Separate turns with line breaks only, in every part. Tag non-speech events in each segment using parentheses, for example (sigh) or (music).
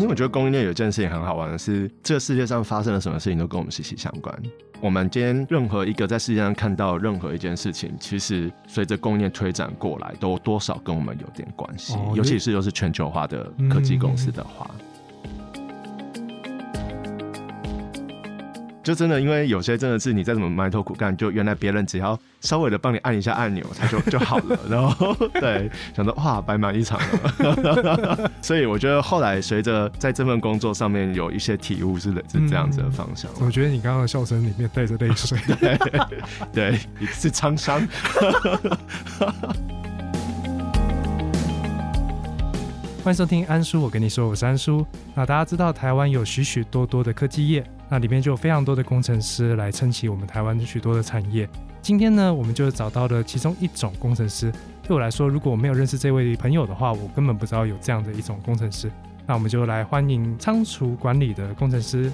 因为我觉得供应链有一件事情很好玩的是，这个世界上发生了什么事情都跟我们息息相关。我们今天任何一个在世界上看到任何一件事情，其实随着供应链推展过来，都多少跟我们有点关系。尤其是又是全球化的科技公司的话。就真的，因为有些真的是你再怎么埋头苦干，就原来别人只要稍微的帮你按一下按钮，它就就好了。然后对，想到哇，白忙一场了。(laughs) 所以我觉得后来随着在这份工作上面有一些体悟，是是这样子的方向。
我觉得你刚刚的笑声里面带着泪水，(laughs)
对，是沧桑。
欢迎收听安叔，我跟你说，我是安叔。那大家知道台湾有许许多多的科技业。那里面就有非常多的工程师来撑起我们台湾许多的产业。今天呢，我们就找到了其中一种工程师。对我来说，如果我没有认识这位朋友的话，我根本不知道有这样的一种工程师。那我们就来欢迎仓储管理的工程师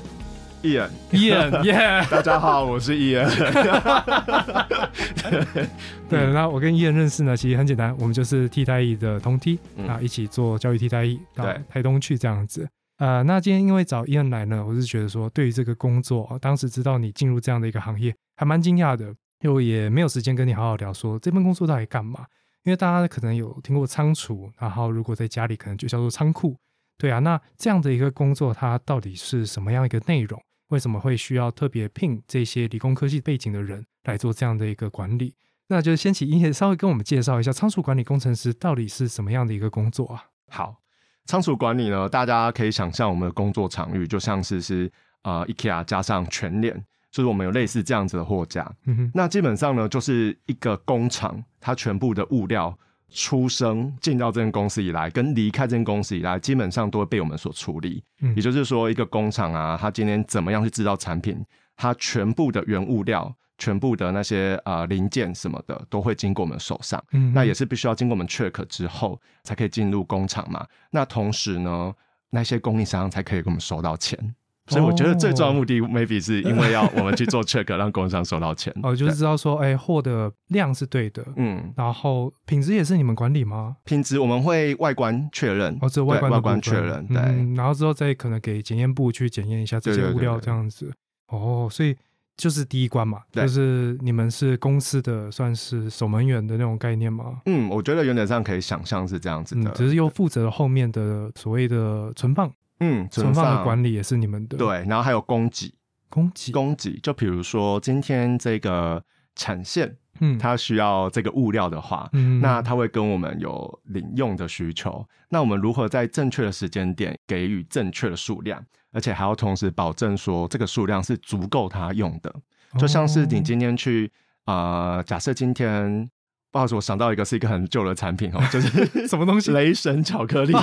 伊恩。
伊恩，耶！
大家好，我是伊恩。(laughs)
对，那我跟伊恩认识呢，其实很简单，我们就是替代役的同梯啊，一起做教育替代役到台东去这样子。呃，那今天因为找伊恩来呢，我是觉得说，对于这个工作，当时知道你进入这样的一个行业，还蛮惊讶的，因为也没有时间跟你好好聊说这份工作到底干嘛。因为大家可能有听过仓储，然后如果在家里可能就叫做仓库，对啊，那这样的一个工作，它到底是什么样一个内容？为什么会需要特别聘这些理工科技背景的人来做这样的一个管理？那就先请伊恩稍微跟我们介绍一下仓储管理工程师到底是什么样的一个工作啊？
好。仓储管理呢，大家可以想象我们的工作场域就像是是呃 IKEA 加上全联，就是我们有类似这样子的货架。嗯哼那基本上呢，就是一个工厂，它全部的物料出生进到这间公司以来，跟离开这间公司以来，基本上都会被我们所处理。也就是说，一个工厂啊，它今天怎么样去制造产品，它全部的原物料。全部的那些呃零件什么的都会经过我们手上，嗯，那也是必须要经过我们 check 之后才可以进入工厂嘛。那同时呢，那些供应商才可以给我们收到钱。所以我觉得最重要的目的，maybe 是因为要我们去做 check，(laughs) 让供应商收到钱。
哦，就是知道说，哎，货的量是对的，嗯，然后品质也是你们管理吗？
品质我们会外观确认，
哦，这外观
外观确认，对，
然后之后再可能给检验部去检验一下这些物料这样子。哦，所以。就是第一关嘛，就是你们是公司的算是守门员的那种概念吗？
嗯，我觉得原则上可以想象是这样子的，
只是又负责后面的所谓的存放，
嗯，
存放的管理也是你们的。
对，然后还有供给，
供给，
供给。就比如说今天这个产线，嗯，它需要这个物料的话，嗯，那它会跟我们有领用的需求，那我们如何在正确的时间点给予正确的数量？而且还要同时保证说这个数量是足够他用的，就像是你今天去啊，假设今天不好意思，我想到一个是一个很旧的产品哦，就是 (laughs)
什么东西？
雷神巧克力。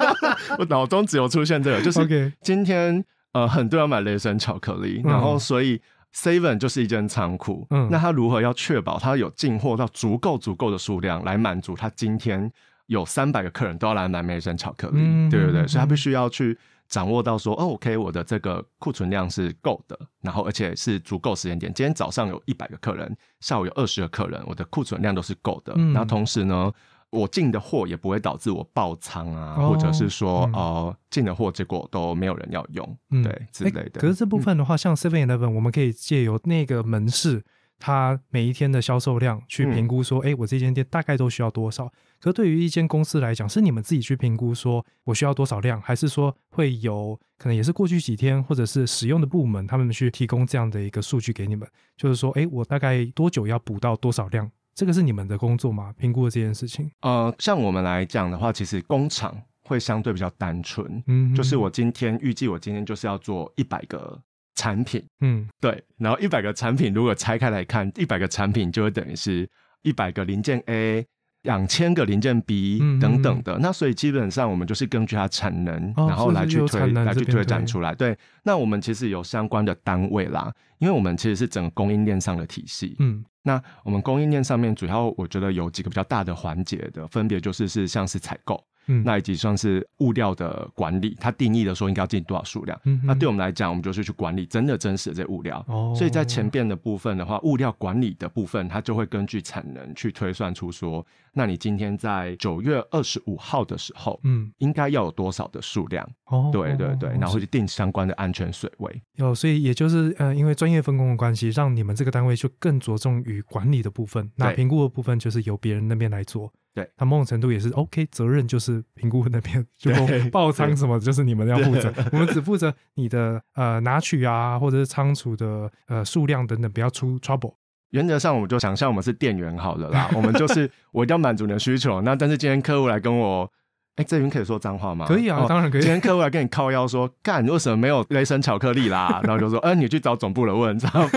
(laughs) 我脑中只有出现这个，就是今天呃很多人买雷神巧克力，然后所以 Seven 就是一间仓库，嗯，那他如何要确保他有进货到足够足够的数量来满足他今天有三百个客人都要来买雷神巧克力，对不对？所以他必须要去。掌握到说哦，OK，我的这个库存量是够的，然后而且是足够时间点。今天早上有一百个客人，下午有二十个客人，我的库存量都是够的。然后同时呢，我进的货也不会导致我爆仓啊，或者是说呃进的货结果都没有人要用，对之类的。
可是这部分的话，像 Seven Eleven，我们可以借由那个门市。他每一天的销售量去评估说，哎，我这间店大概都需要多少？可对于一间公司来讲，是你们自己去评估说我需要多少量，还是说会有可能也是过去几天或者是使用的部门他们去提供这样的一个数据给你们？就是说，哎，我大概多久要补到多少量？这个是你们的工作吗？评估的这件事情？
呃，像我们来讲的话，其实工厂会相对比较单纯，嗯，就是我今天预计我今天就是要做一百个。产品，嗯，对，然后一百个产品如果拆开来看，一百个产品就会等于是一百个零件 A，两千个零件 B 等等的。那所以基本上我们就是根据它产能，然后来去推来去推展出来。对，那我们其实有相关的单位啦，因为我们其实是整个供应链上的体系。嗯，那我们供应链上面主要我觉得有几个比较大的环节的，分别就是是像是采购。嗯，那以及算是物料的管理，它定义的说应该要进多少数量。嗯，那对我们来讲，我们就是去管理真的真实的这物料。哦，所以在前边的部分的话，物料管理的部分，它就会根据产能去推算出说，那你今天在九月二十五号的时候，嗯，应该要有多少的数量？哦，对对对，然后去定相关的安全水位。
有，所以也就是呃，因为专业分工的关系，让你们这个单位就更着重于管理的部分，那评估的部分就是由别人那边来做。
对，
那某种程度也是 OK，责任就是评估那边，就爆 (laughs) 仓什么，就是你们要负责，我们只负责你的呃拿取啊，或者是仓储的呃数量等等，不要出 trouble。
原则上，我们就想象我们是店员好了啦，我们就是 (laughs) 我一定要满足你的需求。那但是今天客户来跟我。哎，这边可以说脏话吗？
可以啊，当然可以。
今天客户来跟你靠腰说，干，为什么没有雷神巧克力啦？然后就说，哎，你去找总部了问，知 (laughs) 道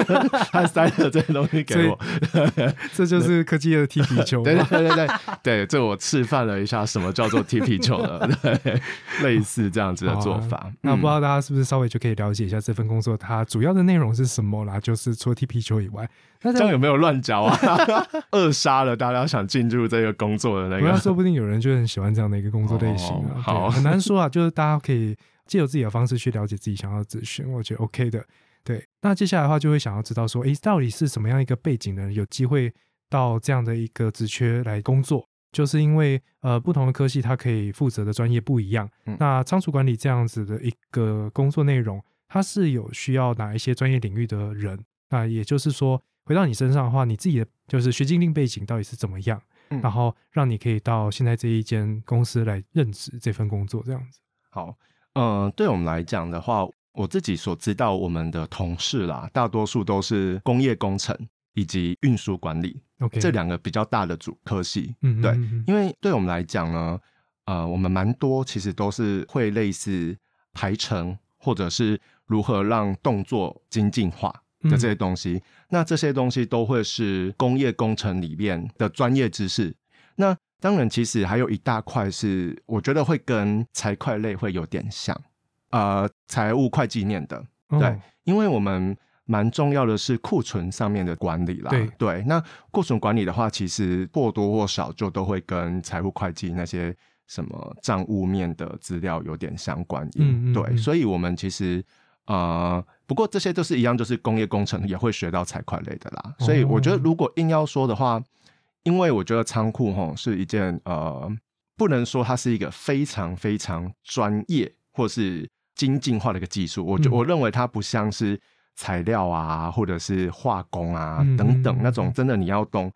他塞了这些东西给我，(laughs)
这就是科技的踢皮球。
对对对对对，这我示范了一下什么叫做踢皮球了，对，类似这样子的做法。
那不知道大家是不是稍微就可以了解一下这份工作它主要的内容是什么啦？就是除了踢皮球以外。
这样有没有乱教啊？(laughs) 扼杀了大家想进入这个工作的那个。
说不定有人就很喜欢这样的一个工作类型啊。
好，
很难说啊。就是大家可以借由自己的方式去了解自己想要的咨询，我觉得 OK 的。对，那接下来的话就会想要知道说，诶，到底是什么样一个背景的人有机会到这样的一个职缺来工作？就是因为呃，不同的科系它可以负责的专业不一样。那仓储管理这样子的一个工作内容，它是有需要哪一些专业领域的人？那也就是说。回到你身上的话，你自己的就是学经历背景到底是怎么样？然后让你可以到现在这一间公司来任职这份工作，这样子。
好，嗯，对我们来讲的话，我自己所知道，我们的同事啦，大多数都是工业工程以及运输管理
，OK，
这两个比较大的主科系。嗯，对，因为对我们来讲呢，呃，我们蛮多其实都是会类似排程，或者是如何让动作精进化。的这些东西，那这些东西都会是工业工程里面的专业知识。那当然，其实还有一大块是我觉得会跟财会类会有点像，呃，财务会计念的。对，因为我们蛮重要的是库存上面的管理啦。
对
对，那库存管理的话，其实或多或少就都会跟财务会计那些什么账务面的资料有点相关。嗯嗯。对，所以我们其实。呃，不过这些都是一样，就是工业工程也会学到财会类的啦。所以我觉得，如果硬要说的话，因为我觉得仓库吼是一件呃，不能说它是一个非常非常专业或是精进化的一个技术。我我认为它不像是材料啊，或者是化工啊等等那种，真的你要懂。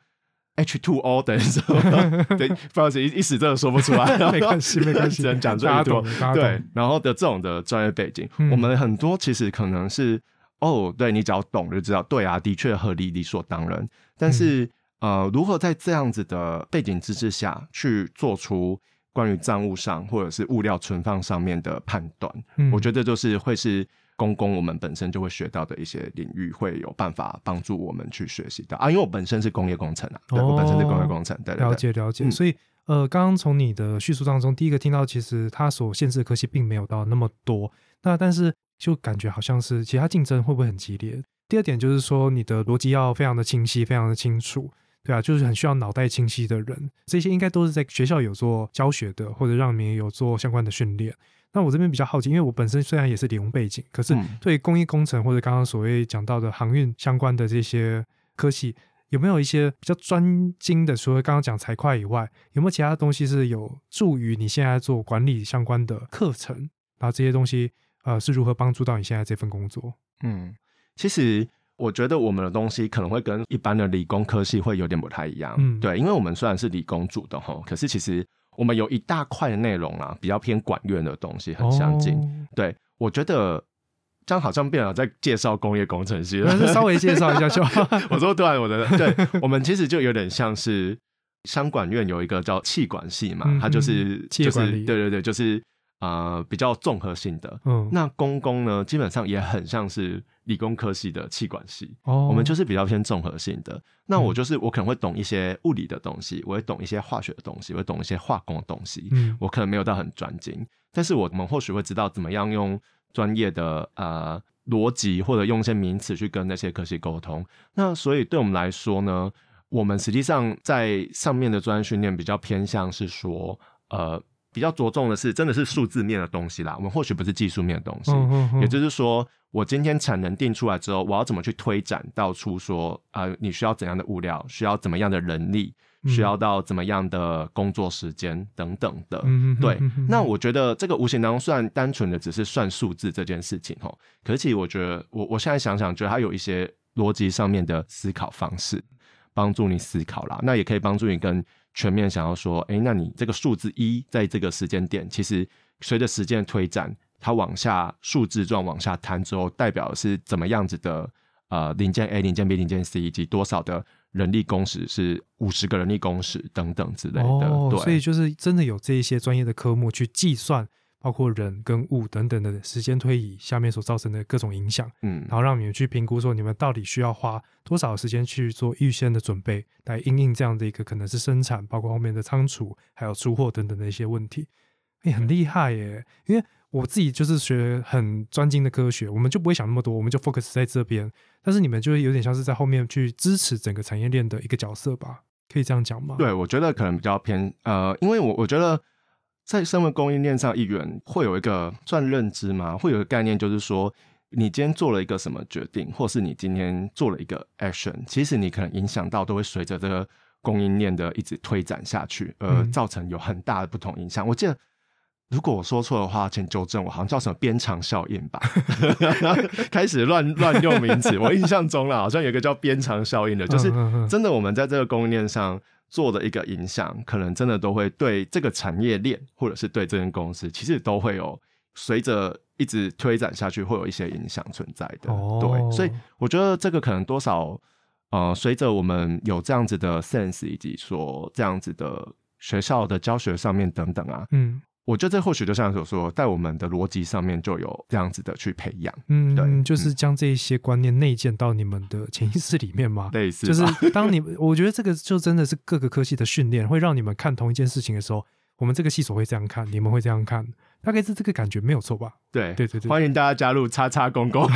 H two O 等什么？(laughs) 对，不好意思，一一时真的说不出来。(laughs)
没关系，(laughs) 没关系，
只能讲这么多。对，然后的这种的专业背景，我们很多其实可能是哦，对你只要懂就知道，对啊，的确合理，理所当然。但是呃，如何在这样子的背景知识下去做出关于账务上或者是物料存放上面的判断，我觉得就是会是。公共我们本身就会学到的一些领域，会有办法帮助我们去学习到啊。因为我本身是工业工程啊，对我本身是工业工程，对
了解了解。所以呃，刚刚从你的叙述当中，第一个听到其实它所限制的科技并没有到那么多，那但是就感觉好像是其他竞争会不会很激烈？第二点就是说你的逻辑要非常的清晰，非常的清楚，对啊，就是很需要脑袋清晰的人，这些应该都是在学校有做教学的，或者让你有做相关的训练。那我这边比较好奇，因为我本身虽然也是理工背景，可是对工业工程或者刚刚所谓讲到的航运相关的这些科系，有没有一些比较专精的？除了刚刚讲财会以外，有没有其他东西是有助于你现在做管理相关的课程？然后这些东西呃是如何帮助到你现在这份工作？
嗯，其实我觉得我们的东西可能会跟一般的理工科系会有点不太一样。嗯，对，因为我们虽然是理工组的哈，可是其实。我们有一大块的内容啊，比较偏管院的东西，很相近。对我觉得这样好像变了，在介绍工业工程师，
稍微介绍一下就好。(laughs)
我说对，我的对，我们其实就有点像是商管院有一个叫气管系嘛，它就是就是对对对，就是呃比较综合性的。嗯，那公工呢，基本上也很像是。理工科系的气管系，哦，我们就是比较偏综合性的。那我就是我可能会懂一些物理的东西，我会懂一些化学的东西，我会懂一些化工的东西。嗯，我可能没有到很专精，但是我们或许会知道怎么样用专业的呃逻辑或者用一些名词去跟那些科系沟通。那所以对我们来说呢，我们实际上在上面的专业训练比较偏向是说，呃，比较着重的是，真的是数字面的东西啦。我们或许不是技术面的东西，也就是说，我今天产能定出来之后，我要怎么去推展到出说，呃，你需要怎样的物料，需要怎么样的人力，需要到怎么样的工作时间等等的。对，那我觉得这个无形当中算单纯的只是算数字这件事情吼，可是其实我觉得，我我现在想想，觉得它有一些逻辑上面的思考方式，帮助你思考啦。那也可以帮助你跟。全面想要说，哎，那你这个数字一在这个时间点，其实随着时间推展，它往下数字状往下摊之后，代表是怎么样子的？呃，零件 A、零件 B、零件 C 以及多少的人力工时是五十个人力工时等等之类的。哦，
所以就是真的有这一些专业的科目去计算。包括人跟物等等的时间推移下面所造成的各种影响，嗯，然后让你们去评估说你们到底需要花多少时间去做预先的准备，来应应这样的一个可能是生产，包括后面的仓储还有出货等等的一些问题。哎，很厉害耶！因为我自己就是学很专精的科学，我们就不会想那么多，我们就 focus 在这边。但是你们就会有点像是在后面去支持整个产业链的一个角色吧？可以这样讲吗？
对，我觉得可能比较偏呃，因为我我觉得。在身为供应链上一员，会有一个算认知嘛？会有个概念，就是说，你今天做了一个什么决定，或是你今天做了一个 action，其实你可能影响到都会随着这个供应链的一直推展下去，而造成有很大的不同影响。我记得，如果我说错的话，请纠正我，好像叫什么边长效应吧？(laughs) 开始乱乱用名词。我印象中了，好像有一个叫边长效应的，就是真的，我们在这个供应链上。做的一个影响，可能真的都会对这个产业链，或者是对这间公司，其实都会有随着一直推展下去，会有一些影响存在的。对，所以我觉得这个可能多少，呃，随着我们有这样子的 sense，以及说这样子的学校的教学上面等等啊，嗯。我觉得这或许就像所说，在我们的逻辑上面就有这样子的去培养，
嗯，对，就是将这一些观念内建到你们的 (laughs) 潜意识里面嘛。
类似，
就是当你们，我觉得这个就真的是各个科系的训练，会让你们看同一件事情的时候，我们这个系所会这样看，你们会这样看，大概是这个感觉没有错吧？
对，
对对对，
欢迎大家加入叉叉公公，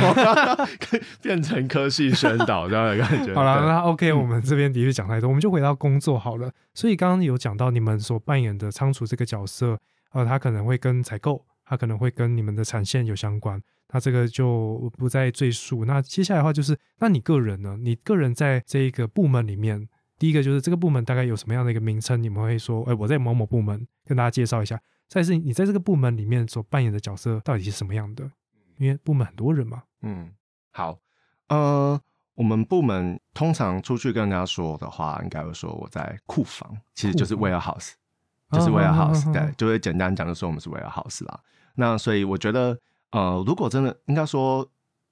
(laughs) 变成科系宣导这样的感觉。
好了，那 (laughs) OK，我们这边的确讲太多，我们就回到工作好了。所以刚刚有讲到你们所扮演的仓储这个角色。呃，它可能会跟采购，它可能会跟你们的产线有相关，那这个就不再赘述。那接下来的话就是，那你个人呢？你个人在这一个部门里面，第一个就是这个部门大概有什么样的一个名称？你们会说，哎，我在某某部门，跟大家介绍一下。再是，你在这个部门里面所扮演的角色到底是什么样的？因为部门很多人嘛。
嗯，好，呃，我们部门通常出去跟人家说的话，应该会说我在库房，其实就是 warehouse。就是 warehouse，对，就会简单讲，就说我们是 warehouse 啦。那所以我觉得，呃，如果真的应该说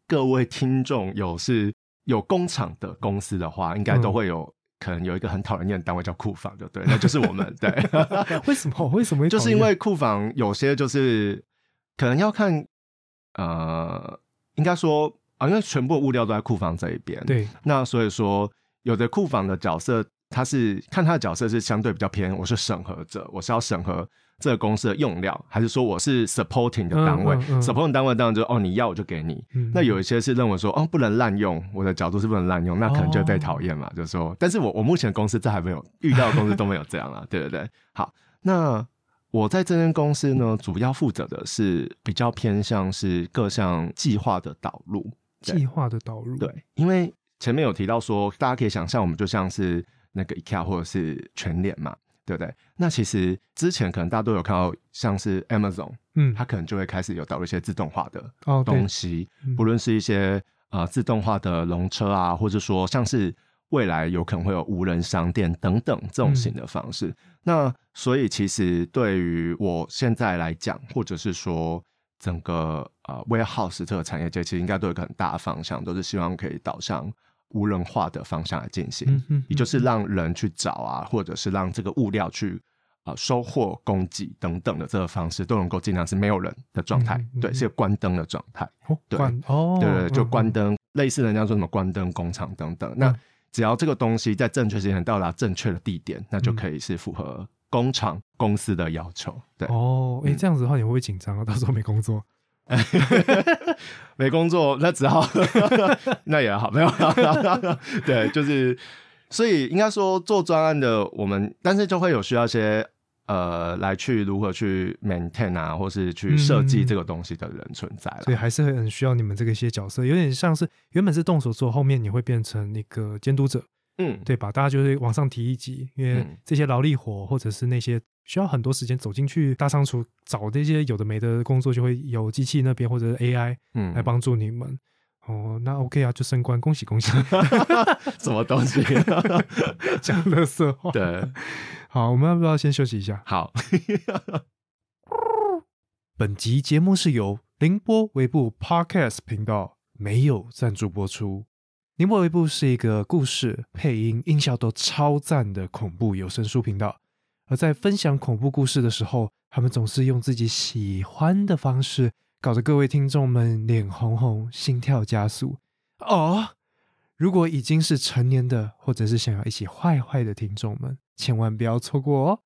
各位听众有是有工厂的公司的话，应该都会有可能有一个很讨人厌的单位叫库房，就对，那就是我们。对 (laughs) (laughs)
为什么？为什么？
就是因为库房有些就是可能要看，呃，应该说啊，因为全部物料都在库房这一边，
对。
那所以说，有的库房的角色。他是看他的角色是相对比较偏，我是审核者，我是要审核这个公司的用料，还是说我是 supporting 的单位？supporting 单位当然就哦，你要我就给你。那有一些是认为说哦，不能滥用，我的角度是不能滥用，那可能就会被讨厌嘛。就是说，但是我我目前公司这还没有遇到的公司都没有这样啊，(laughs) 对不对？好，那我在这间公司呢，主要负责的是比较偏向是各项计划的导入，
计划的导入。
对，因为前面有提到说，大家可以想象，我们就像是。那个 IKEA 或者是全联嘛，对不对？那其实之前可能大家都有看到，像是 Amazon，嗯，它可能就会开始有导入一些自动化的东西，不论是一些呃自动化的龙车啊，或者说像是未来有可能会有无人商店等等这种型的方式。那所以其实对于我现在来讲，或者是说整个呃 warehouse 这个产业界，其实应该都有一个很大的方向，都是希望可以导向。无人化的方向来进行，也就是让人去找啊，或者是让这个物料去啊收获、供给等等的这个方式，都能够尽量是没有人的状态，对，是关灯的状态，对，哦，对对，就关灯，类似人家说什么关灯工厂等等。那只要这个东西在正确时间到达正确的地点，那就可以是符合工厂公司的要求。对，
哦，哎，这样子的话你会不会紧张啊？到时候没工作。(laughs)
没工作，那只好 (laughs) 那也好，没有。(laughs) 对，就是，所以应该说做专案的我们，但是就会有需要一些呃来去如何去 maintain 啊，或是去设计这个东西的人存在了。
所以还是很需要你们这个一些角色，有点像是原本是动手做，后面你会变成那个监督者，
嗯，
对吧？大家就是往上提一级，因为这些劳力活或者是那些需要很多时间走进去大仓储找这些有的没的工作，就会有机器那边或者是 AI 嗯来帮助你们。哦，那 OK 啊，就升官，恭喜恭喜！(laughs)
什么东西？(laughs)
讲乐色话。
对，
好，我们要不要先休息一下？
好。(laughs)
本集节目是由凌波微步 Podcast 频道没有赞助播出。宁波微步是一个故事、配音、音效都超赞的恐怖有声书频道，而在分享恐怖故事的时候，他们总是用自己喜欢的方式。搞得各位听众们脸红红、心跳加速哦！如果已经是成年的，或者是想要一起坏坏的听众们，千万不要错过哦！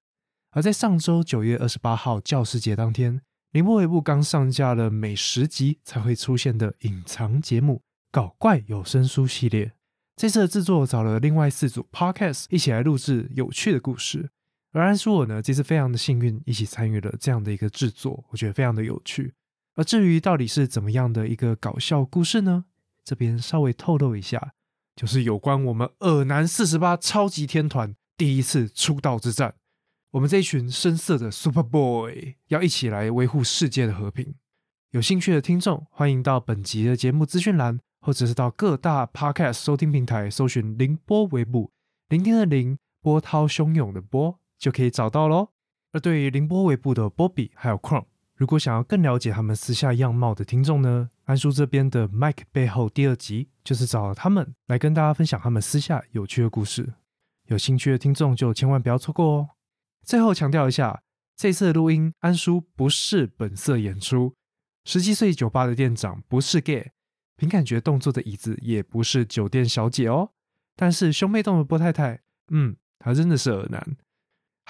而在上周九月二十八号教师节当天，林波尾部刚上架了每十集才会出现的隐藏节目《搞怪有声书》系列。这次的制作找了另外四组 Podcast 一起来录制有趣的故事。而安叔我呢，这次非常的幸运，一起参与了这样的一个制作，我觉得非常的有趣。而至于到底是怎么样的一个搞笑故事呢？这边稍微透露一下，就是有关我们尔南四十八超级天团第一次出道之战。我们这一群深色的 Super Boy 要一起来维护世界的和平。有兴趣的听众，欢迎到本集的节目资讯栏，或者是到各大 Podcast 收听平台搜寻“凌波微步”，聆听的凌，波涛汹涌的波，就可以找到喽。而对于凌波微步的波比还有 Crum，。如果想要更了解他们私下样貌的听众呢，安叔这边的 Mike 背后第二集就是找他们来跟大家分享他们私下有趣的故事。有兴趣的听众就千万不要错过哦。最后强调一下，这次的录音安叔不是本色演出，十七岁酒吧的店长不是 gay，凭感觉动作的椅子也不是酒店小姐哦。但是兄妹洞的波太太，嗯，她真的是耳男。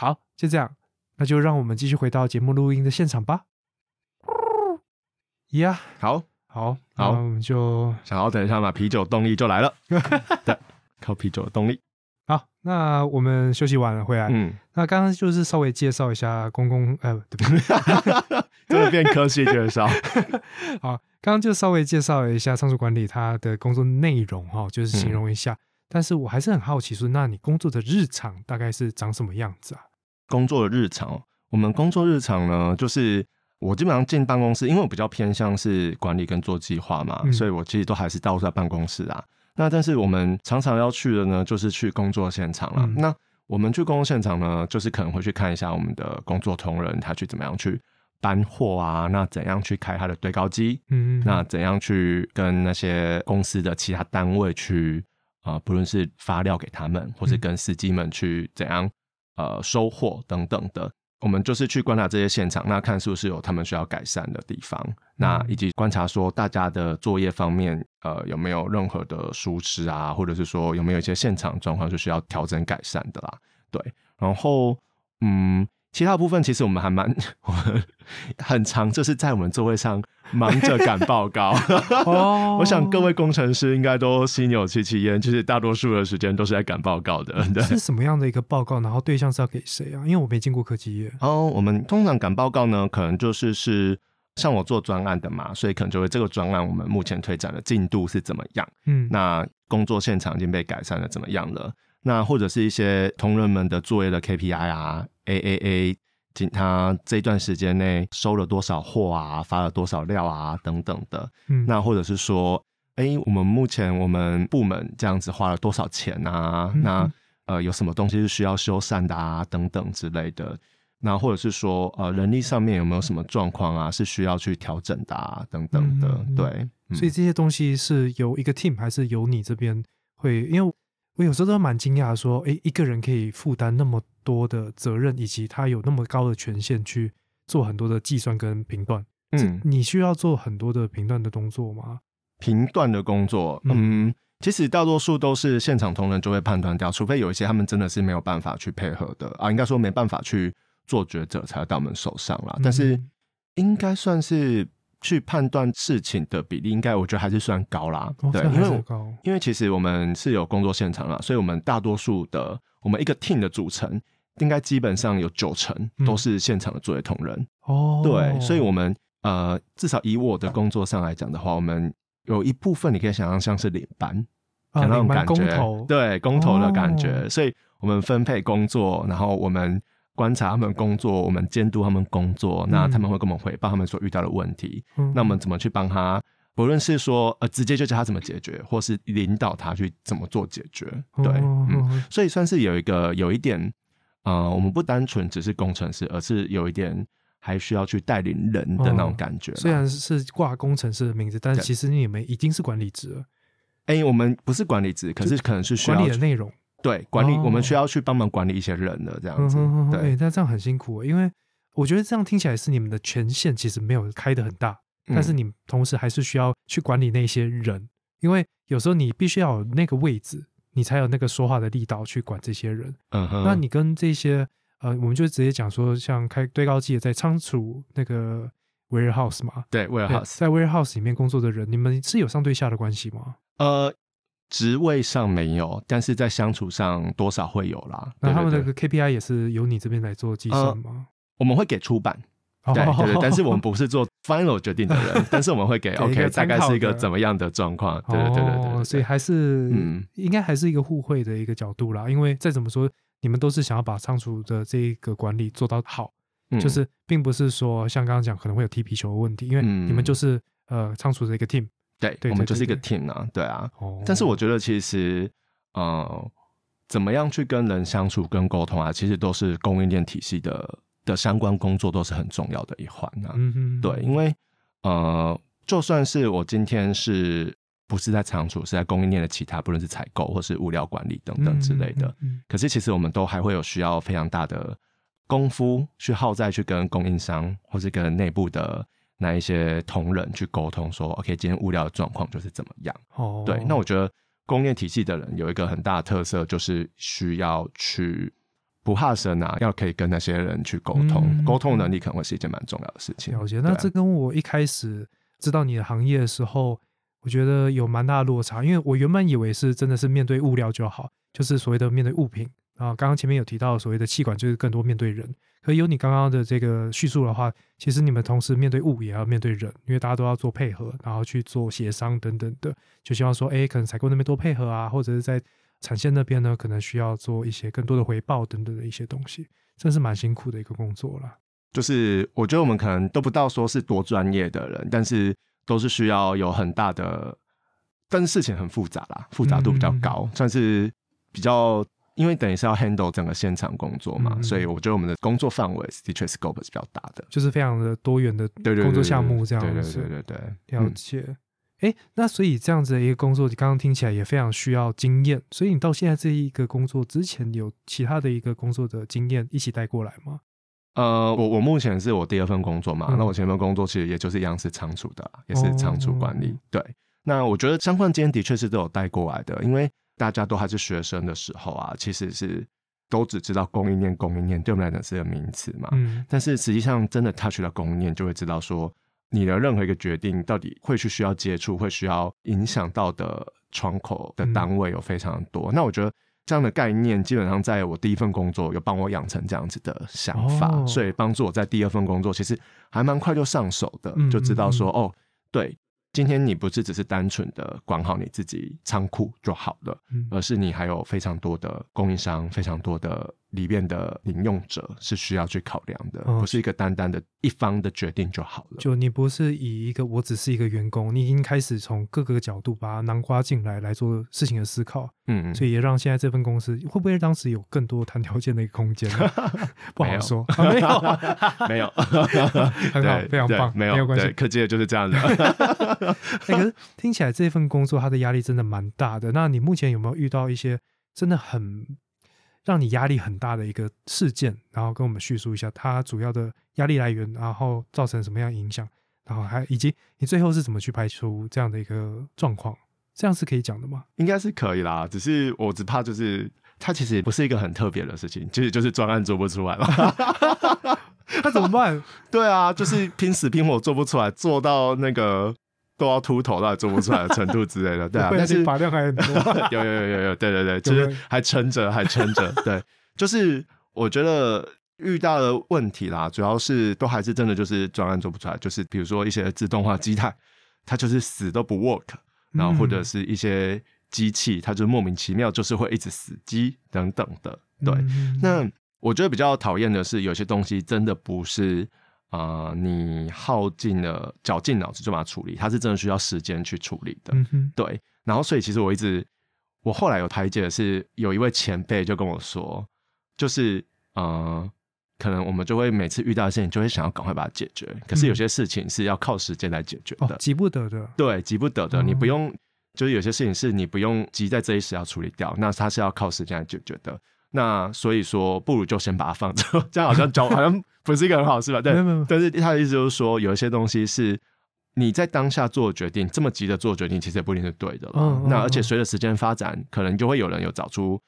好，就这样，那就让我们继续回到节目录音的现场吧。呀，
好，
好，好，我们就
想要等一下嘛，啤酒动力就来了，(laughs) 对，靠啤酒的动力。
好，那我们休息完了回来，嗯，那刚刚就是稍微介绍一下公共，呃，对不
对？(laughs) 真的变科学介绍。(laughs)
好，刚刚就稍微介绍了一下仓储管理它的工作内容哈，就是形容一下。但是我还是很好奇，说那你工作的日常大概是长什么样子啊？
工作的日常，我们工作日常呢，就是。我基本上进办公室，因为我比较偏向是管理跟做计划嘛，所以我其实都还是到处在办公室啊。那但是我们常常要去的呢，就是去工作现场了。那我们去工作现场呢，就是可能会去看一下我们的工作同仁他去怎么样去搬货啊，那怎样去开他的堆高机，嗯，那怎样去跟那些公司的其他单位去啊，不论是发料给他们，或是跟司机们去怎样呃收获等等的。我们就是去观察这些现场，那看是不是有他们需要改善的地方，那以及观察说大家的作业方面，呃，有没有任何的疏失啊，或者是说有没有一些现场状况是需要调整改善的啦？对，然后嗯。其他部分其实我们还蛮 (laughs) 很长，就是在我们座位上忙着赶报告。(laughs) 我想各位工程师应该都心有戚戚焉，其实大多数的时间都是在赶报告的。
是什么样的一个报告？然后对象是要给谁啊？因为我没进过科技业。
哦，我们通常赶报告呢，可能就是是像我做专案的嘛，所以可能就会这个专案我们目前推展的进度是怎么样？嗯，那工作现场已经被改善的怎么样了？那或者是一些同仁们的作业的 KPI 啊，A A A，他这段时间内收了多少货啊，发了多少料啊，等等的。嗯，那或者是说，哎，我们目前我们部门这样子花了多少钱啊？那呃，有什么东西是需要修缮的啊？等等之类的。那或者是说，呃，人力上面有没有什么状况啊？是需要去调整的啊？等等的。对，
所以这些东西是由一个 team 还是由你这边会？因为我有时候都蛮惊讶，说，哎，一个人可以负担那么多的责任，以及他有那么高的权限去做很多的计算跟评断。嗯，你需要做很多的评断的工作吗？
评断的工作，嗯，其实大多数都是现场同仁就会判断掉，除非有一些他们真的是没有办法去配合的啊，应该说没办法去做抉择，才到我们手上了。但是应该算是。去判断事情的比例，应该我觉得还是算高啦。
对，因为
因为其实我们是有工作现场了，所以我们大多数的我们一个 team 的组成，应该基本上有九成都是现场的作业同仁哦。对，所以我们呃，至少以我的工作上来讲的话，我们有一部分你可以想象像是领班那种感觉，对，工头的感觉。所以我们分配工作，然后我们观察他们工作，我们监督他们工作，那他们会跟我们汇报他们所遇到的问题，那我们怎么去帮他？不论是说呃直接就教他怎么解决，或是引导他去怎么做解决，对，嗯，所以算是有一个有一点，呃，我们不单纯只是工程师，而是有一点还需要去带领人的那种感觉。
虽然是挂工程师的名字，但是其实你们已经是管理职了。
哎，我们不是管理职，可是可能是需
要管理的内容。
对，管理我们需要去帮忙管理一些人的这样子。对，
那这样很辛苦，因为我觉得这样听起来是你们的权限其实没有开的很大。但是你同时还是需要去管理那些人，因为有时候你必须要有那个位置，你才有那个说话的力道去管这些人。嗯哼。那你跟这些呃，我们就直接讲说，像开堆高机在仓储那个 warehouse 嘛？
对，warehouse，
在 warehouse 里面工作的人，你们是有上对下的关系吗？
呃，职位上没有，但是在相处上多少会有啦。
那他们那个 KPI 也是由你这边来做计算吗？
我们会给出版。(laughs) 对对对，但是我们不是做 final 决定的人，(laughs) 但是我们会给 OK，大概是一个怎么样的状况？对对对对对，
所以还是嗯，应该还是一个互惠的一个角度啦。因为再怎么说，你们都是想要把仓储的这一个管理做到好，就是并不是说像刚刚讲可能会有踢皮球的问题，因为你们就是呃仓储的一个 team，
对，我们就是一个 team 啊，对啊。但是我觉得其实呃，怎么样去跟人相处、跟沟通啊，其实都是供应链体系的。的相关工作都是很重要的一环啊，嗯对，因为呃，就算是我今天是不是在仓储，是在供应链的其他，不论是采购或是物料管理等等之类的，可是其实我们都还会有需要非常大的功夫去耗在去跟供应商或是跟内部的那一些同仁去沟通，说 OK，今天物料的状况就是怎么样。哦，对，那我觉得供应链体系的人有一个很大的特色，就是需要去。不怕生啊，要可以跟那些人去沟通，沟通能力可能会是一件蛮重要的事情。
了解，那这跟我一开始知道你的行业的时候，我觉得有蛮大的落差，因为我原本以为是真的是面对物料就好，就是所谓的面对物品啊。刚刚前面有提到所谓的气管，就是更多面对人。可有你刚刚的这个叙述的话，其实你们同时面对物也要面对人，因为大家都要做配合，然后去做协商等等的，就希望说，哎，可能采购那边多配合啊，或者是在。产线那边呢，可能需要做一些更多的回报等等的一些东西，真是蛮辛苦的一个工作啦。
就是我觉得我们可能都不到说是多专业的人，但是都是需要有很大的，但是事情很复杂啦，复杂度比较高，算是比较，因为等于是要 handle 整个现场工作嘛，所以我觉得我们的工作范围的确 scope 是比较大的，
就是非常的多元的工作项目这样
子，对对对
对，了解。哎，那所以这样子的一个工作，你刚刚听起来也非常需要经验。所以你到现在这一个工作之前，有其他的一个工作的经验一起带过来吗？
呃，我我目前是我第二份工作嘛，那我前份工作其实也就是一样是仓储的，也是仓储管理。对，那我觉得相关经验的确是都有带过来的，因为大家都还是学生的时候啊，其实是都只知道供应链，供应链对我们来讲是个名词嘛。嗯。但是实际上真的 touch 到供应链，就会知道说。你的任何一个决定，到底会去需要接触，会需要影响到的窗口的单位有非常多。那我觉得这样的概念，基本上在我第一份工作有帮我养成这样子的想法，所以帮助我在第二份工作其实还蛮快就上手的，就知道说哦，对。今天你不是只是单纯的管好你自己仓库就好了，而是你还有非常多的供应商，非常多的里面的领用者是需要去考量的，不是一个单单的一方的决定就好了。
就你不是以一个我只是一个员工，你已经开始从各个角度把它囊括进来来做事情的思考。嗯，所以也让现在这份公司会不会当时有更多谈条件的一个空间？(laughs) 不好说，(laughs)
没有，没有，(laughs)
很好，非常棒，
没有，
没有关系，
科技就是这样
的。可是听起来这份工作它的压力真的蛮大的。那你目前有没有遇到一些真的很让你压力很大的一个事件？然后跟我们叙述一下它主要的压力来源，然后造成什么样影响？然后还以及你最后是怎么去排除这样的一个状况？这样是可以讲的吗？
应该是可以啦，只是我只怕就是它其实不是一个很特别的事情，其实就是专案做不出来了，(laughs)
那怎么办？(laughs)
对啊，就是拼死拼活做不出来，做到那个都要秃头了做不出来的程度之类的，(laughs) 对啊。但是
量还很多，(laughs)
有有有有有，对对对，就是还撑着，还撑着，对，(laughs) 就是。我觉得遇到的问题啦，主要是都还是真的就是专案做不出来，就是比如说一些自动化机台，它就是死都不 work，然后或者是一些机器，它就莫名其妙就是会一直死机等等的。对，那我觉得比较讨厌的是有些东西真的不是啊，你耗尽了绞尽脑汁就把它处理，它是真的需要时间去处理的。对，然后所以其实我一直。我后来有排解的是，有一位前辈就跟我说，就是呃，可能我们就会每次遇到的事情，就会想要赶快把它解决。可是有些事情是要靠时间来解决的，
急不得的。
对，急不得的，你不用，就是有些事情是你不用急在这一时要处理掉，那它是要靠时间来解决的。那所以说，不如就先把它放着，(laughs) 这样好像教好像不是一个很好事吧？对，但是他的意思就是说，有一些东西是。你在当下做决定，这么急的做决定，其实也不一定是对的了。那而且随着时间发展，可能就会有人有找出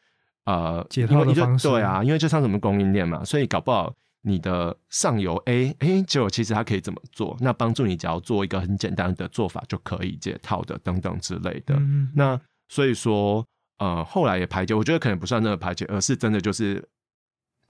呃
解套的方式。
对啊，因为就像什么供应链嘛，所以搞不好你的上游 A，哎，结果其实它可以怎么做？那帮助你只要做一个很简单的做法就可以解套的等等之类的。那所以说，呃，后来也排解，我觉得可能不算那个排解，而是真的就是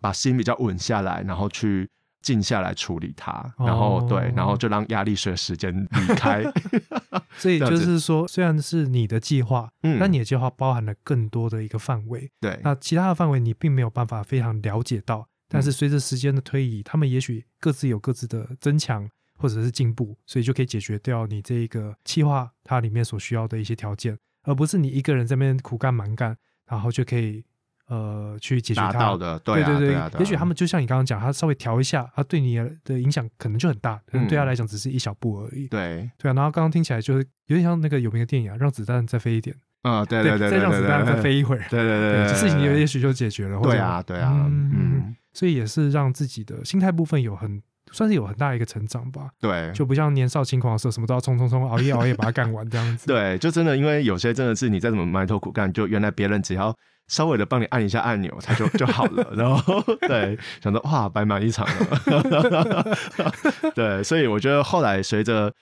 把心比较稳下来，然后去。静下来处理它，然后对，然后就让压力随时间离开。(laughs)
所以就是说，虽然是你的计划，嗯，但你的计划包含了更多的一个范围。
对，
那其他的范围你并没有办法非常了解到。但是随着时间的推移，他们也许各自有各自的增强或者是进步，所以就可以解决掉你这一个计划它里面所需要的一些条件，而不是你一个人在那边苦干蛮干，然后就可以。呃，去解决它
的，对
对
对，
也许他们就像你刚刚讲，他稍微调一下，他对你的影响可能就很大，可能对他来讲只是一小步而已。
对
对啊，然后刚刚听起来就是有点像那个有名的电影啊，让子弹再飞一点。
啊，对对对，
再让子弹再飞一会儿。
对对对，
事情也也许就解决了。
对啊对啊，嗯，
所以也是让自己的心态部分有很算是有很大一个成长吧。
对，
就不像年少轻狂的时候，什么都要冲冲冲，熬夜熬夜把它干完这样子。(laughs)
对，就真的因为有些真的是你再怎么埋头苦干，就原来别人只要。稍微的帮你按一下按钮，它就就好了。(laughs) 然后对，想到哇，白忙一场了。(laughs) 对，所以我觉得后来随着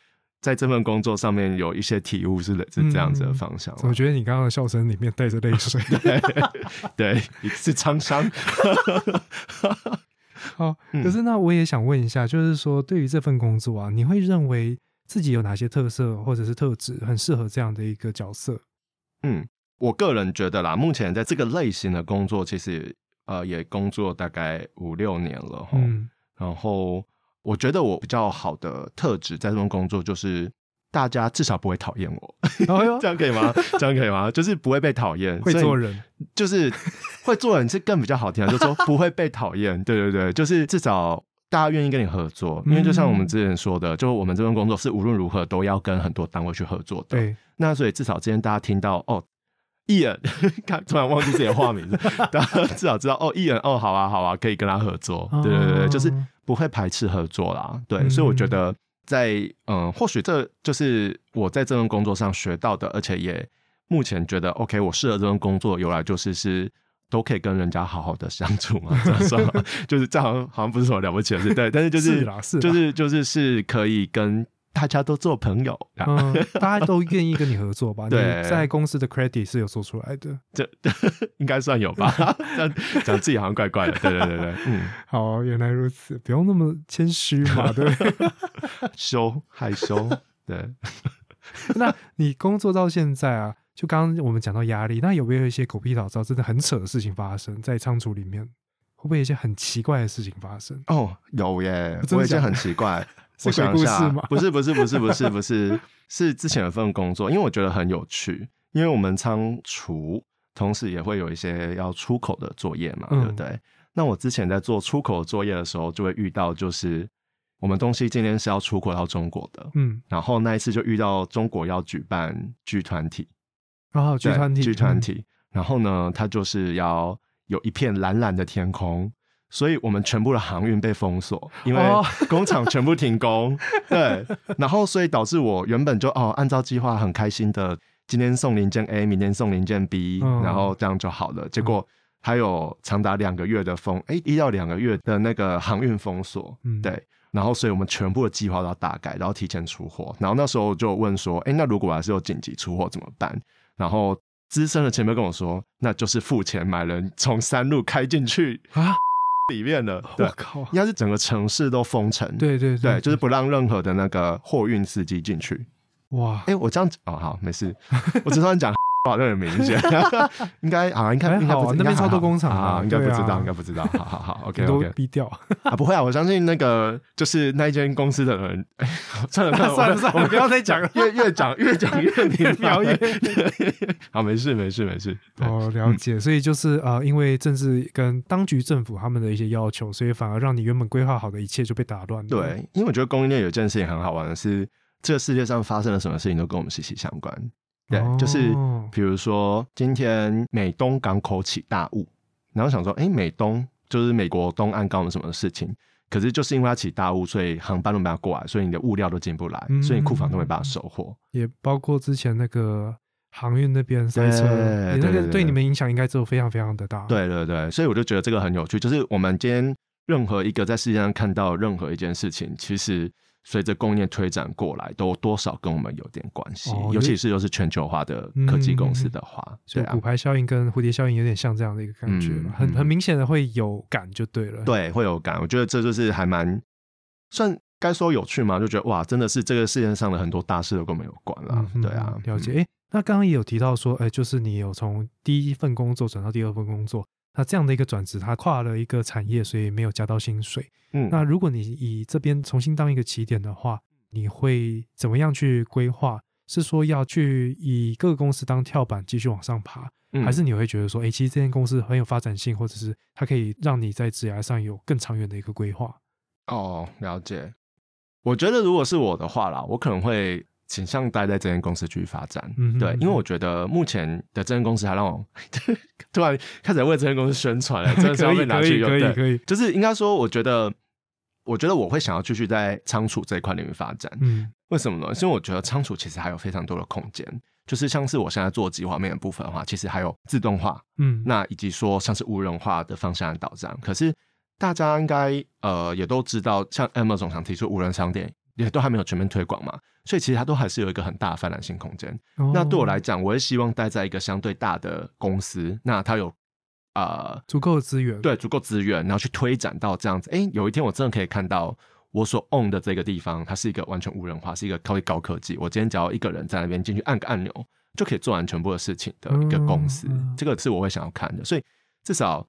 在这份工作上面有一些体悟，是是这样子的方向。
我觉得你刚刚的笑声里面带着泪水，
对，是沧桑。
好，可是那我也想问一下，就是说对于这份工作啊，你会认为自己有哪些特色或者是特质，很适合这样的一个角色？
嗯。我个人觉得啦，目前在这个类型的工作，其实呃也工作大概五六年了哈。然后我觉得我比较好的特质在这份工作，就是大家至少不会讨厌我。(laughs) 这样可以吗？这样可以吗？就是不会被讨厌，
会做人，
就是会做人是更比较好听，就是说 (laughs) 不会被讨厌。对对对，就是至少大家愿意跟你合作，因为就像我们之前说的，就我们这份工作是无论如何都要跟很多单位去合作的。
对，
那所以至少之前大家听到哦。(laughs) 艺人，看突然忘记自己的化名字，大家至少知道哦，艺人哦，好啊，好啊，可以跟他合作，对对对，就是不会排斥合作啦，对，所以我觉得在嗯，或许这就是我在这份工作上学到的，而且也目前觉得 OK，我适合这份工作，由来就是是都可以跟人家好好的相处嘛，这样说，(laughs) 就是这好像好像不是什么了不起的事，对，但是就是就是就是是可以跟。大家都做朋友，
嗯，大家都愿意跟你合作吧？(laughs) 对，在公司的 credit 是有做出来的，(laughs)
这应该算有吧？(laughs) 讲讲自己好像怪怪的，对对对对，嗯，
好，原来如此，不用那么谦虚嘛，对，
羞害羞，对。
那你工作到现在啊，就刚刚我们讲到压力，那有没有一些狗屁倒灶、真的很扯的事情发生在仓储里面？会不会有一些很奇怪的事情发生？
哦，有耶，我一些很奇怪。
我想一下，
不是不是不是不是不是，是之前有份工作，因为我觉得很有趣，因为我们仓储同时也会有一些要出口的作业嘛，对不对？那我之前在做出口作业的时候，就会遇到，就是我们东西今天是要出口到中国的，嗯，然后那一次就遇到中国要举办剧团体，
然后剧团体
剧团体，然后呢，他就是要有一片蓝蓝的天空。所以我们全部的航运被封锁，因为 (laughs) 工厂全部停工。对，然后所以导致我原本就哦按照计划很开心的，今天送零件 A，明天送零件 B，然后这样就好了。结果还有长达两个月的封，哎，一到两个月的那个航运封锁。对，然后所以我们全部的计划都要大改，然后提前出货。然后那时候就问说，哎，那如果还是有紧急出货怎么办？然后资深的前辈跟我说，那就是付钱买人从山路开进去啊。里面了。对靠，应该是整个城市都封城。
对对
对，就是不让任何的那个货运司机进去。哇，哎，我这样哦，好，没事，我只算讲。好的很明显，(laughs) 应该啊，应该应该不
那边超多工厂
啊，应该不知道，应该不知道。好好好，OK OK，
低调
啊，不会啊，我相信那个就是那一间公司的人。(laughs)
算了算了算了，我不要再讲了，
越越讲越讲越描越。好，没事没事没事。
哦，了解。所以就是啊，因为政治跟当局政府他们的一些要求，所以反而让你原本规划好的一切就被打乱了。
对，因为我觉得供应链有件事情很好玩的是，这个世界上发生了什么事情都跟我们息息相关。对，就是比如说今天美东港口起大雾，然后想说，哎，美东就是美国东岸搞了什么事情？可是就是因为它起大雾，所以航班都没办法过来，所以你的物料都进不来，所以库房都没办法收货。
也包括之前那个航运那边塞车，那个对你们影响应该就非常非常的大。
对对对，所以我就觉得这个很有趣，就是我们今天任何一个在世界上看到任何一件事情，其实。随着供应链推展过来，都多少跟我们有点关系，尤其是又是全球化的科技公司的话，
所以骨牌效应跟蝴蝶效应有点像这样的一个感觉，很很明显的会有感就对了。
对，会有感。我觉得这就是还蛮算该说有趣嘛，就觉得哇，真的是这个世界上的很多大事都跟我们有关了。对啊，
了解。哎，那刚刚也有提到说，哎，就是你有从第一份工作转到第二份工作。那这样的一个转职，它跨了一个产业，所以没有加到薪水。嗯，那如果你以这边重新当一个起点的话，你会怎么样去规划？是说要去以各个公司当跳板继续往上爬，还是你会觉得说，哎，其实这间公司很有发展性，或者是它可以让你在职涯上有更长远的一个规划？
哦，了解。我觉得如果是我的话啦，我可能会。倾向待在这间公司继续发展，对，因为我觉得目前的这间公司还让我 (laughs) 突然开始为这间公司宣传了，真的是要被拿去
用，可以可以，
就是应该说，我觉得，我觉得我会想要继续在仓储这一块里面发展，嗯，为什么呢？因为我觉得仓储其实还有非常多的空间，就是像是我现在做计划面的部分的话，其实还有自动化，嗯，那以及说像是无人化的方向的导向，可是大家应该呃也都知道，像 Amazon 总想提出无人商店。也都还没有全面推广嘛，所以其实它都还是有一个很大的发展性空间。那对我来讲，我也希望待在一个相对大的公司，那它有啊
足够的资源，
对，足够资源，然后去推展到这样子。哎，有一天我真的可以看到我所 own 的这个地方，它是一个完全无人化，是一个高高科技。我今天只要一个人在那边进去按个按钮，就可以做完全部的事情的一个公司，这个是我会想要看的。所以至少。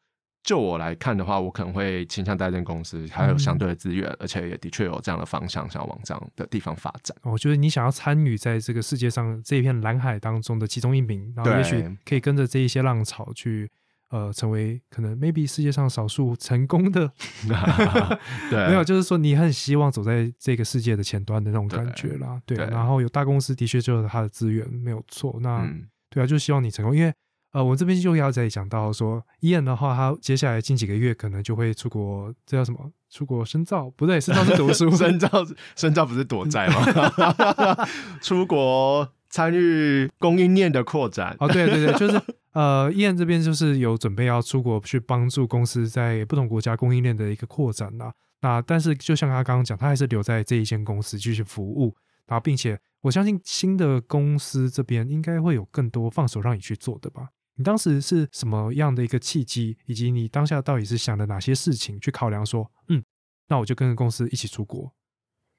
就我来看的话，我可能会倾向待在公司，还有相对的资源，而且也的确有这样的方向，想要往这样的地方发展。
我觉得你想要参与在这个世界上这一片蓝海当中的其中一名，然后也许可以跟着这一些浪潮去，呃，成为可能 maybe 世界上少数成功的。(laughs) (laughs)
对，
没有，就是说你很希望走在这个世界的前端的那种感觉啦。对，然后有大公司的确就有它的资源，没有错。那对啊，就希望你成功，因为。呃，我这边就要再讲到说，伊恩的话，他接下来近几个月可能就会出国，这叫什么？出国深造？不对，深造是读书，(laughs)
深造深造不是躲债吗？(laughs) (laughs) 出国参与供应链的扩展。
哦，对对对，就是呃，伊恩这边就是有准备要出国去帮助公司在不同国家供应链的一个扩展呐。那但是就像他刚刚讲，他还是留在这一间公司继续服务，然后并且我相信新的公司这边应该会有更多放手让你去做的吧。你当时是什么样的一个契机，以及你当下到底是想了哪些事情去考量？说，嗯，那我就跟着公司一起出国，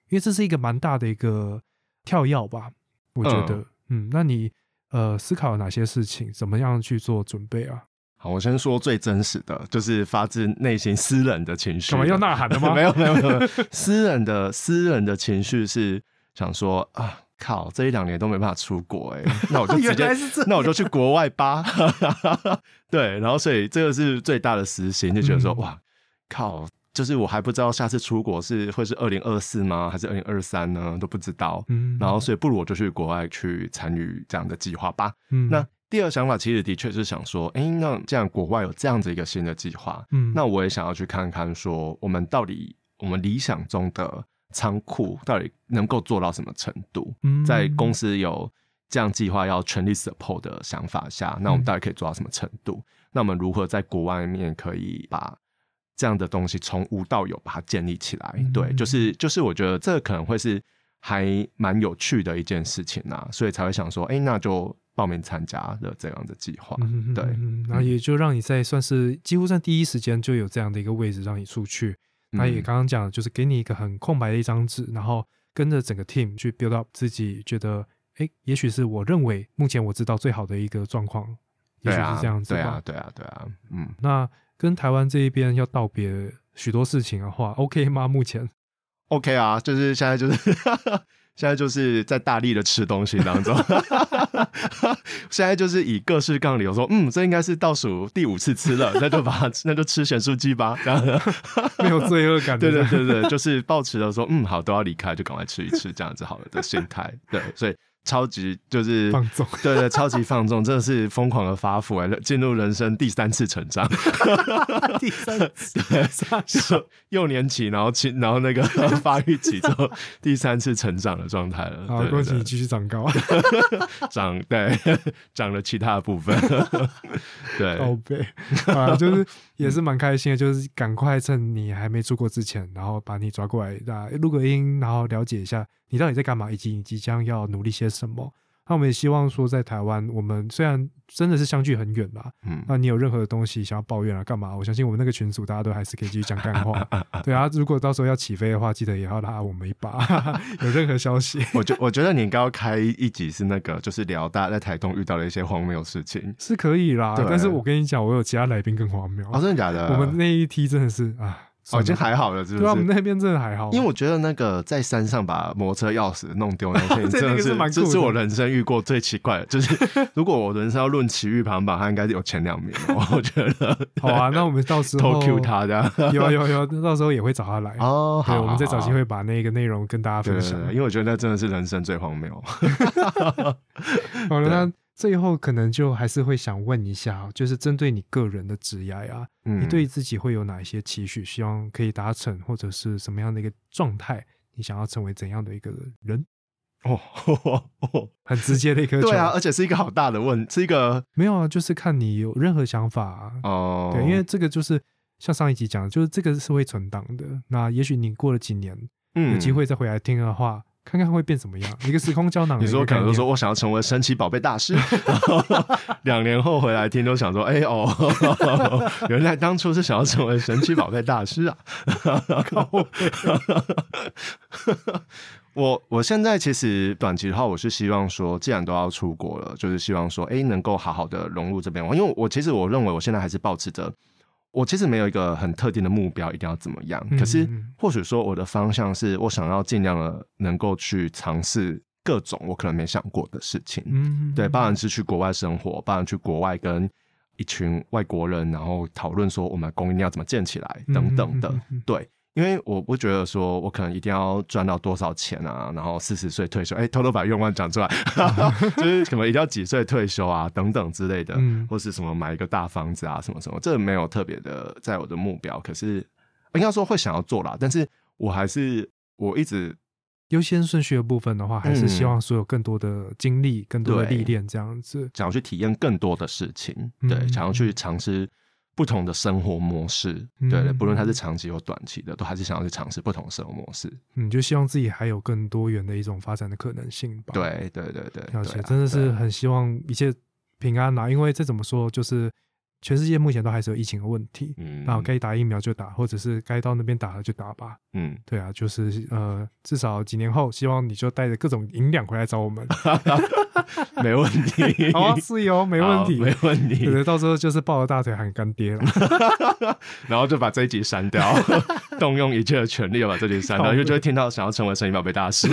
因为这是一个蛮大的一个跳跃吧？我觉得，嗯，那你呃思考了哪些事情，怎么样去做准备啊？
好，我先说最真实的，就是发自内心私人的情绪。
干嘛要呐喊的吗？(laughs)
没有，没有，没有，私人的私人的情绪是想说啊。靠，这一两年都没办法出国哎，(laughs) 那我就直接，那我就去国外吧。(laughs) 对，然后所以这个是最大的实心，就觉得说哇，靠，就是我还不知道下次出国是会是二零二四吗，还是二零二三呢，都不知道。嗯，然后所以不如我就去国外去参与这样的计划吧。嗯，那第二想法其实的确是想说，哎，那这样国外有这样子一个新的计划，嗯，那我也想要去看看，说我们到底我们理想中的。仓库到底能够做到什么程度？在公司有这样计划要全力 support 的想法下，那我们到底可以做到什么程度？那我们如何在国外面可以把这样的东西从无到有把它建立起来？对，就是就是，我觉得这可能会是还蛮有趣的一件事情啊，所以才会想说，哎，那就。报名参加的这样的计划。对，
然后也就让你在算是几乎在第一时间就有这样的一个位置让你出去。那也刚刚讲，就是给你一个很空白的一张纸，然后跟着整个 team 去 build up 自己觉得，哎，也许是我认为目前我知道最好的一个状况，也许是这样子
吧。对啊，对啊，对啊，嗯。
那跟台湾这一边要道别许多事情的话，OK 吗？目前
OK 啊，就是现在就是。现在就是在大力的吃东西当中，(laughs) 现在就是以各式各样的理由说，嗯，这应该是倒数第五次吃了，那就把那就吃咸酥鸡吧，这样
没有罪恶感。
对对对对，就是抱持着说，嗯，好，都要离开，就赶快吃一吃，这样子好了的心态。对，所以。超级就是
放纵，(laughs)
对对，超级放纵，真的是疯狂的发福哎，进入人生第三次成长，(laughs)
第三次，对，(laughs)
是幼年期，然后青，然后那个发育期之后，第三次成长的状态了。
好，恭喜你继续长高，
长对，长了其他的部分，对，
宝贝啊，就是也是蛮开心的，就是赶快趁你还没出国之前，然后把你抓过来，那，录个音，然后了解一下。你到底在干嘛？以及你即将要努力些什么？那我们也希望说，在台湾，我们虽然真的是相距很远啦，嗯，那你有任何的东西想要抱怨啊，干嘛？我相信我们那个群组大家都还是可以继续讲干话。(laughs) 对啊，如果到时候要起飞的话，记得也要拉我们一把。(laughs) 有任何消息，(laughs)
我觉我觉得你应该要开一集是那个，就是聊大家在台东遇到的一些荒谬事情，
是可以啦。但是我跟你讲，我有其他来宾更荒谬。
哦，真的假的？
我们那一梯真的是啊。
哦，已经还好了，是不是？
对啊，我们那边真的还好。
因为我觉得那个在山上把摩托车钥匙弄丢那件，(laughs) 真的是
这
是我人生遇过最奇怪的。(laughs) 就是如果我人生要论奇遇排行榜，他应该是有前两名。我觉得。
好啊，那我们到时候
偷 Q 他的，
有有有，到时候也会找他来
哦。
好，我们再找机会把那个内容跟大家分享。
因为我觉得那真的是人生最荒谬。(laughs)
好了，那。最后可能就还是会想问一下，就是针对你个人的职业啊，你对自己会有哪一些期许，希望可以达成，或者是什么样的一个状态？你想要成为怎样的一个人？哦，(laughs) 很直接的一个
对啊，而且是一个好大的问，是一个
没有啊，就是看你有任何想法哦。对，因为这个就是像上一集讲，就是这个是会存档的。那也许你过了几年，有机会再回来听的话。看看会变怎么样？一个时空胶囊。
你说可能说我想要成为神奇宝贝大师，(laughs) 两年后回来听都想说，哎哦，(laughs) 原来当初是想要成为神奇宝贝大师啊！(laughs) 我我现在其实短期的话，我是希望说，既然都要出国了，就是希望说，哎，能够好好的融入这边。因为我其实我认为我现在还是保持着。我其实没有一个很特定的目标，一定要怎么样。可是或许说我的方向是我想要尽量的能够去尝试各种我可能没想过的事情。嗯，对，当然是去国外生活，当然去国外跟一群外国人，然后讨论说我们供应链要怎么建起来等等的。对。因为我不觉得说，我可能一定要赚到多少钱啊，然后四十岁退休，哎，偷偷把愿望讲出来，(laughs) 就是可能一定要几岁退休啊，等等之类的，或是什么买一个大房子啊，什么什么，这没有特别的在我的目标，可是应该说会想要做啦，但是我还是我一直
优先顺序的部分的话，还是希望所有更多的经历、更多的历练这样子，
想要去体验更多的事情，对，想要去尝试。不同的生活模式，对，不论它是长期或短期的，都还是想要去尝试不同生活模式。
嗯，就希望自己还有更多元的一种发展的可能性吧。
对，对，对，对，
而且真的是很希望一切平安啊，因为这怎么说，就是全世界目前都还是有疫情的问题。嗯，然后该打疫苗就打，或者是该到那边打了就打吧。嗯，对啊，就是呃，至少几年后，希望你就带着各种营养回来找我们。(laughs)
没问题，(laughs)
好，是哦，没问题，
没问题。
对，到时候就是抱着大腿喊干爹了，(laughs)
然后就把这一集删掉，动用一切的权利把这集删掉，因为就会听到想要成为神奇宝贝大师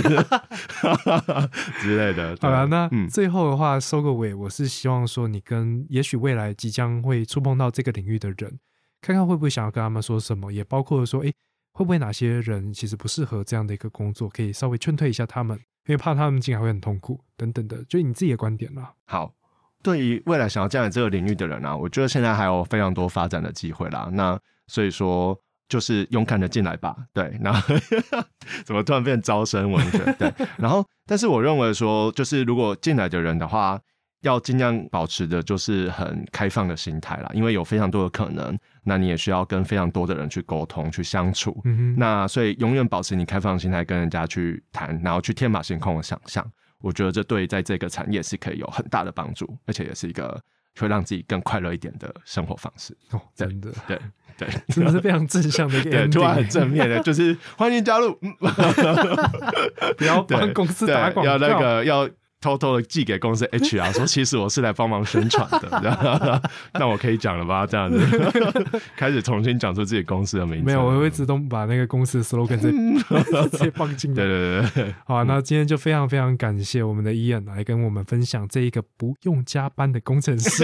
之类的。
好了，那最后的话收个尾，我是希望说你跟也许未来即将会可以触碰到这个领域的人，看看会不会想要跟他们说什么，也包括说，哎，会不会哪些人其实不适合这样的一个工作，可以稍微劝退一下他们。因为怕他们进来会很痛苦，等等的，就你自己的观点啦。
好，对于未来想要进来这个领域的人啊，我觉得现在还有非常多发展的机会啦。那所以说，就是勇敢的进来吧。对，然后 (laughs) 怎么突然变招生文学？对，然后但是我认为说，就是如果进来的人的话。要尽量保持的就是很开放的心态啦，因为有非常多的可能，那你也需要跟非常多的人去沟通、去相处。那所以永远保持你开放的心态，跟人家去谈，然后去天马行空的想象。我觉得这对在这个产业是可以有很大的帮助，而且也是一个会让自己更快乐一点的生活方式。
哦，真的，
对对，(laughs)
真的是非常正向的一个，(laughs)
对，突然很正面的，就是欢迎加入，(laughs)
不要帮公司打广告，
要那个要。偷偷的寄给公司 HR 说，其实我是来帮忙宣传的，(laughs) (laughs) 那我可以讲了吧？这样子 (laughs) 开始重新讲出自己公司的名字。
没有，我会自动把那个公司的 slogan 直接放进来。
对对对对，
好，那今天就非常非常感谢我们的 Ian 来跟我们分享这一个不用加班的工程师。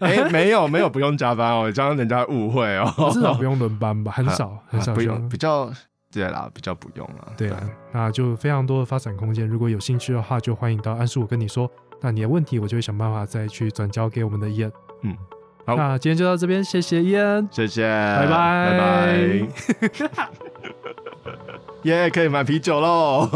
哎，没有没有不用加班哦，让人家误会哦，
至少不用轮班吧？很少很少
不用，比较。对啦，比较不用了。
对啊，那就非常多的发展空间。如果有兴趣的话，就欢迎到安叔我跟你说。那你的问题，我就会想办法再去转交给我们的伊恩。嗯，好，那今天就到这边，谢谢伊恩，
谢谢，
拜拜，
拜拜。(laughs) 耶，可以买啤酒喽。